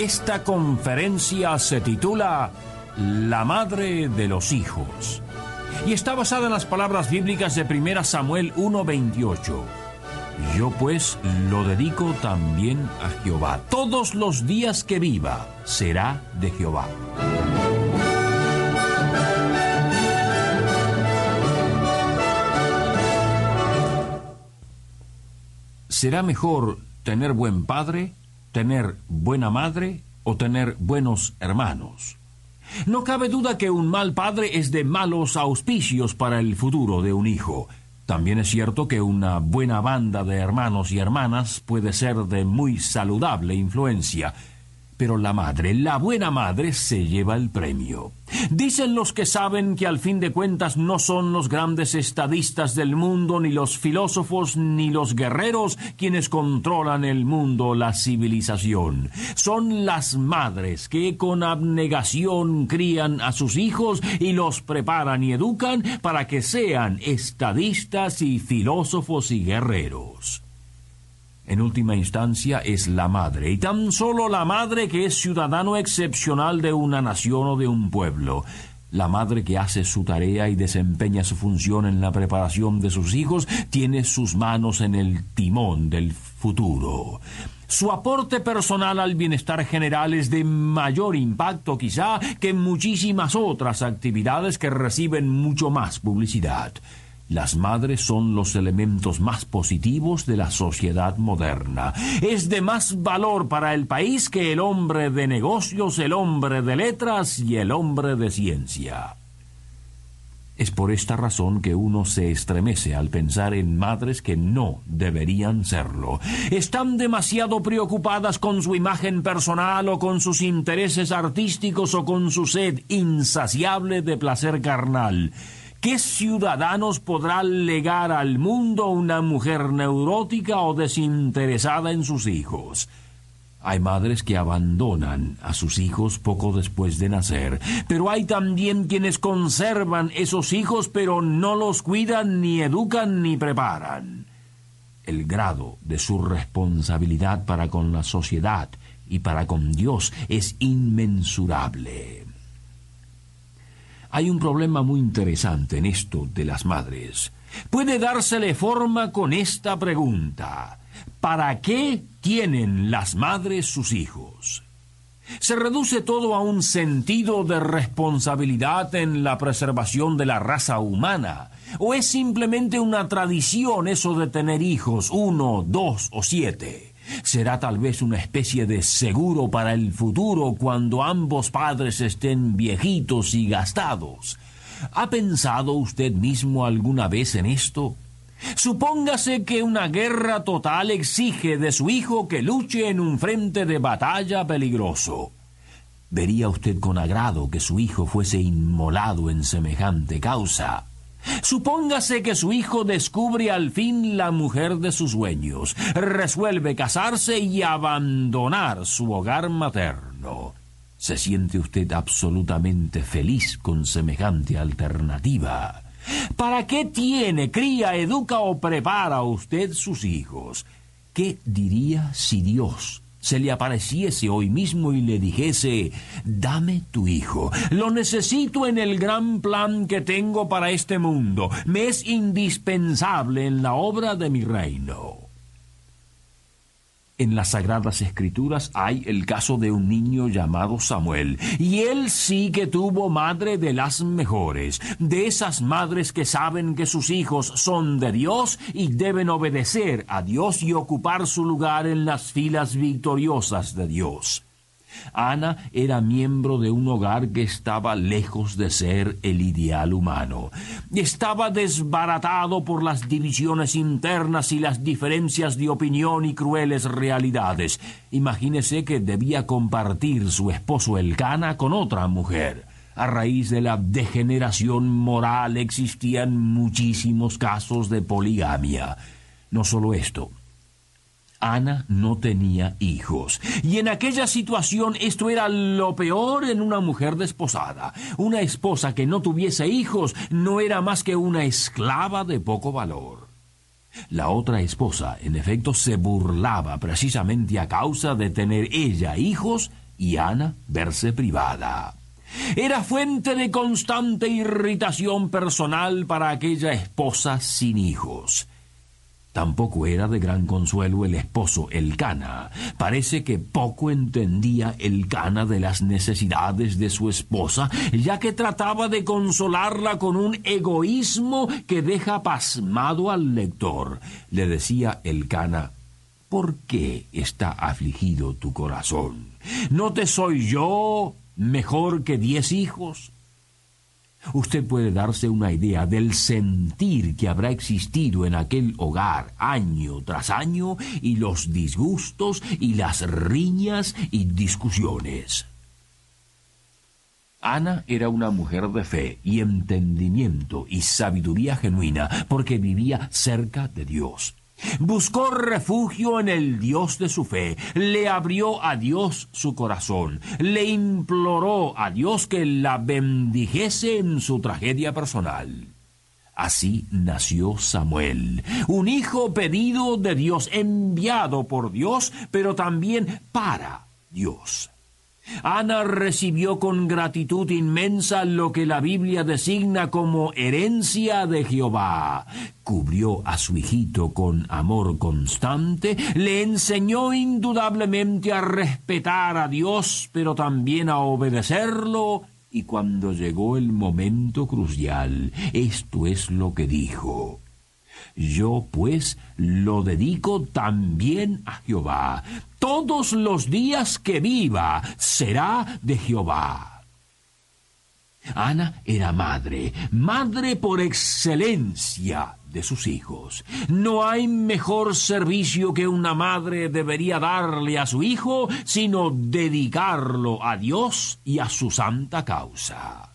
Esta conferencia se titula La Madre de los Hijos y está basada en las palabras bíblicas de 1 Samuel 1:28. Yo pues lo dedico también a Jehová. Todos los días que viva será de Jehová. ¿Será mejor tener buen padre tener buena madre o tener buenos hermanos. No cabe duda que un mal padre es de malos auspicios para el futuro de un hijo. También es cierto que una buena banda de hermanos y hermanas puede ser de muy saludable influencia pero la madre, la buena madre, se lleva el premio. Dicen los que saben que al fin de cuentas no son los grandes estadistas del mundo, ni los filósofos, ni los guerreros quienes controlan el mundo, la civilización. Son las madres que con abnegación crían a sus hijos y los preparan y educan para que sean estadistas y filósofos y guerreros en última instancia es la madre, y tan solo la madre que es ciudadano excepcional de una nación o de un pueblo. La madre que hace su tarea y desempeña su función en la preparación de sus hijos tiene sus manos en el timón del futuro. Su aporte personal al bienestar general es de mayor impacto quizá que muchísimas otras actividades que reciben mucho más publicidad. Las madres son los elementos más positivos de la sociedad moderna. Es de más valor para el país que el hombre de negocios, el hombre de letras y el hombre de ciencia. Es por esta razón que uno se estremece al pensar en madres que no deberían serlo. Están demasiado preocupadas con su imagen personal o con sus intereses artísticos o con su sed insaciable de placer carnal. ¿Qué ciudadanos podrá legar al mundo una mujer neurótica o desinteresada en sus hijos? Hay madres que abandonan a sus hijos poco después de nacer, pero hay también quienes conservan esos hijos pero no los cuidan, ni educan, ni preparan. El grado de su responsabilidad para con la sociedad y para con Dios es inmensurable. Hay un problema muy interesante en esto de las madres. Puede dársele forma con esta pregunta. ¿Para qué tienen las madres sus hijos? ¿Se reduce todo a un sentido de responsabilidad en la preservación de la raza humana? ¿O es simplemente una tradición eso de tener hijos, uno, dos o siete? Será tal vez una especie de seguro para el futuro cuando ambos padres estén viejitos y gastados. ¿Ha pensado usted mismo alguna vez en esto? Supóngase que una guerra total exige de su hijo que luche en un frente de batalla peligroso. ¿Vería usted con agrado que su hijo fuese inmolado en semejante causa? Supóngase que su hijo descubre al fin la mujer de sus sueños, resuelve casarse y abandonar su hogar materno. ¿Se siente usted absolutamente feliz con semejante alternativa? ¿Para qué tiene, cría, educa o prepara usted sus hijos? ¿Qué diría si Dios se le apareciese hoy mismo y le dijese, dame tu hijo, lo necesito en el gran plan que tengo para este mundo, me es indispensable en la obra de mi reino. En las Sagradas Escrituras hay el caso de un niño llamado Samuel, y él sí que tuvo madre de las mejores, de esas madres que saben que sus hijos son de Dios y deben obedecer a Dios y ocupar su lugar en las filas victoriosas de Dios. Ana era miembro de un hogar que estaba lejos de ser el ideal humano. Estaba desbaratado por las divisiones internas y las diferencias de opinión y crueles realidades. Imagínese que debía compartir su esposo Elcana con otra mujer. A raíz de la degeneración moral existían muchísimos casos de poligamia. No solo esto, Ana no tenía hijos. Y en aquella situación esto era lo peor en una mujer desposada. Una esposa que no tuviese hijos no era más que una esclava de poco valor. La otra esposa, en efecto, se burlaba precisamente a causa de tener ella hijos y Ana verse privada. Era fuente de constante irritación personal para aquella esposa sin hijos. Tampoco era de gran consuelo el esposo Elcana. Parece que poco entendía Elcana de las necesidades de su esposa, ya que trataba de consolarla con un egoísmo que deja pasmado al lector. Le decía Elcana, ¿por qué está afligido tu corazón? ¿No te soy yo mejor que diez hijos? Usted puede darse una idea del sentir que habrá existido en aquel hogar año tras año y los disgustos y las riñas y discusiones. Ana era una mujer de fe y entendimiento y sabiduría genuina porque vivía cerca de Dios. Buscó refugio en el Dios de su fe, le abrió a Dios su corazón, le imploró a Dios que la bendijese en su tragedia personal. Así nació Samuel, un hijo pedido de Dios, enviado por Dios, pero también para Dios. Ana recibió con gratitud inmensa lo que la Biblia designa como herencia de Jehová. Cubrió a su hijito con amor constante, le enseñó indudablemente a respetar a Dios, pero también a obedecerlo, y cuando llegó el momento crucial, esto es lo que dijo. Yo pues lo dedico también a Jehová. Todos los días que viva será de Jehová. Ana era madre, madre por excelencia de sus hijos. No hay mejor servicio que una madre debería darle a su hijo, sino dedicarlo a Dios y a su santa causa.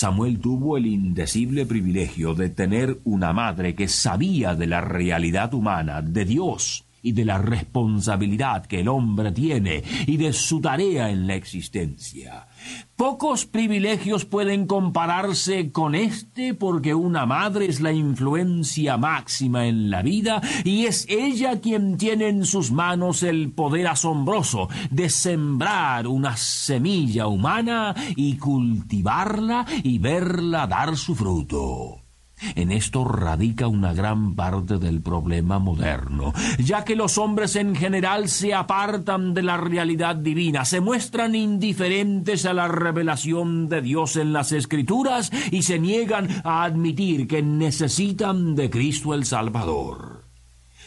Samuel tuvo el indecible privilegio de tener una madre que sabía de la realidad humana, de Dios y de la responsabilidad que el hombre tiene y de su tarea en la existencia. Pocos privilegios pueden compararse con este porque una madre es la influencia máxima en la vida y es ella quien tiene en sus manos el poder asombroso de sembrar una semilla humana y cultivarla y verla dar su fruto. En esto radica una gran parte del problema moderno, ya que los hombres en general se apartan de la realidad divina, se muestran indiferentes a la revelación de Dios en las Escrituras y se niegan a admitir que necesitan de Cristo el Salvador.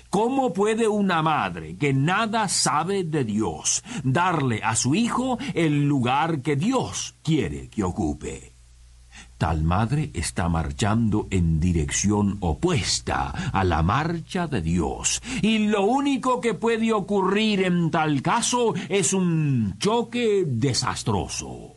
¿Cómo puede una madre que nada sabe de Dios darle a su hijo el lugar que Dios quiere que ocupe? Tal madre está marchando en dirección opuesta a la marcha de Dios. Y lo único que puede ocurrir en tal caso es un choque desastroso.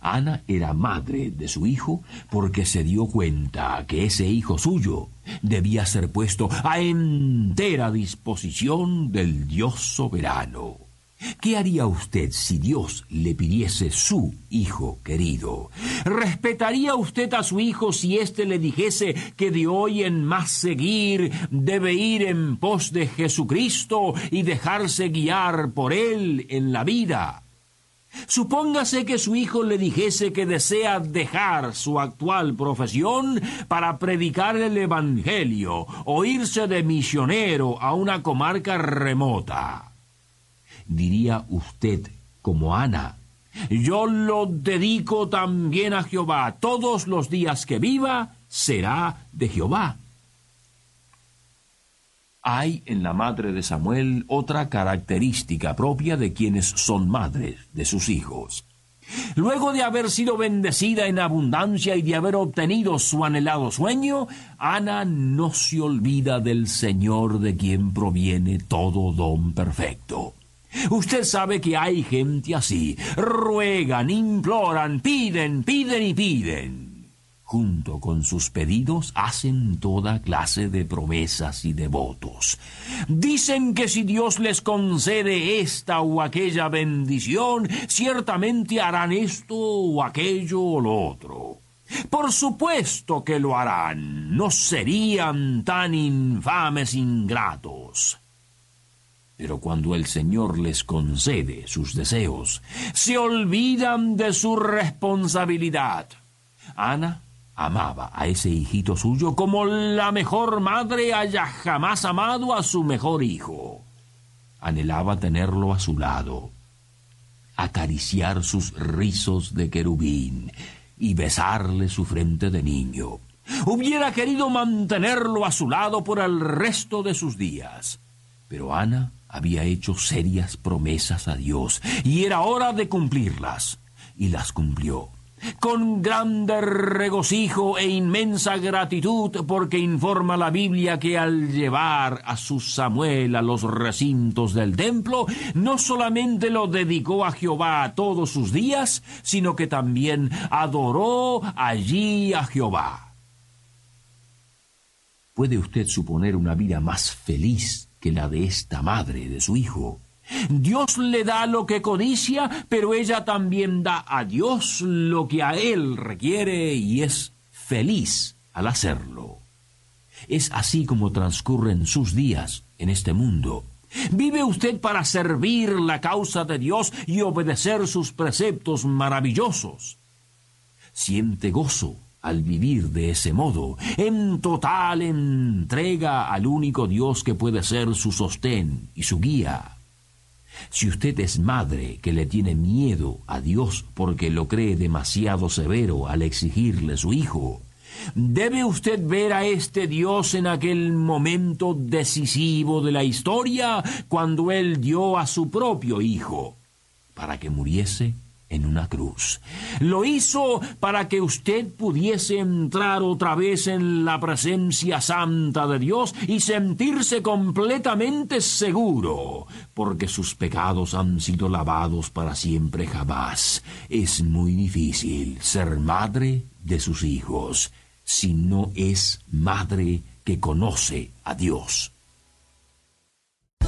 Ana era madre de su hijo porque se dio cuenta que ese hijo suyo debía ser puesto a entera disposición del Dios soberano. ¿Qué haría usted si Dios le pidiese su hijo querido? ¿Respetaría usted a su hijo si éste le dijese que de hoy en más seguir debe ir en pos de Jesucristo y dejarse guiar por él en la vida? Supóngase que su hijo le dijese que desea dejar su actual profesión para predicar el Evangelio o irse de misionero a una comarca remota diría usted como Ana, yo lo dedico también a Jehová, todos los días que viva será de Jehová. Hay en la madre de Samuel otra característica propia de quienes son madres de sus hijos. Luego de haber sido bendecida en abundancia y de haber obtenido su anhelado sueño, Ana no se olvida del Señor de quien proviene todo don perfecto. Usted sabe que hay gente así. Ruegan, imploran, piden, piden y piden. Junto con sus pedidos hacen toda clase de promesas y de votos. Dicen que si Dios les concede esta o aquella bendición, ciertamente harán esto o aquello o lo otro. Por supuesto que lo harán. No serían tan infames ingratos. Pero cuando el Señor les concede sus deseos, se olvidan de su responsabilidad. Ana amaba a ese hijito suyo como la mejor madre haya jamás amado a su mejor hijo. Anhelaba tenerlo a su lado, acariciar sus rizos de querubín y besarle su frente de niño. Hubiera querido mantenerlo a su lado por el resto de sus días. Pero Ana había hecho serias promesas a Dios y era hora de cumplirlas. Y las cumplió. Con grande regocijo e inmensa gratitud, porque informa la Biblia que al llevar a su Samuel a los recintos del templo, no solamente lo dedicó a Jehová todos sus días, sino que también adoró allí a Jehová. ¿Puede usted suponer una vida más feliz que la de esta madre de su hijo. Dios le da lo que codicia, pero ella también da a Dios lo que a él requiere y es feliz al hacerlo. Es así como transcurren sus días en este mundo. ¿Vive usted para servir la causa de Dios y obedecer sus preceptos maravillosos? Siente gozo al vivir de ese modo, en total entrega al único Dios que puede ser su sostén y su guía. Si usted es madre que le tiene miedo a Dios porque lo cree demasiado severo al exigirle su hijo, debe usted ver a este Dios en aquel momento decisivo de la historia cuando él dio a su propio hijo para que muriese en una cruz. Lo hizo para que usted pudiese entrar otra vez en la presencia santa de Dios y sentirse completamente seguro, porque sus pecados han sido lavados para siempre jamás. Es muy difícil ser madre de sus hijos si no es madre que conoce a Dios.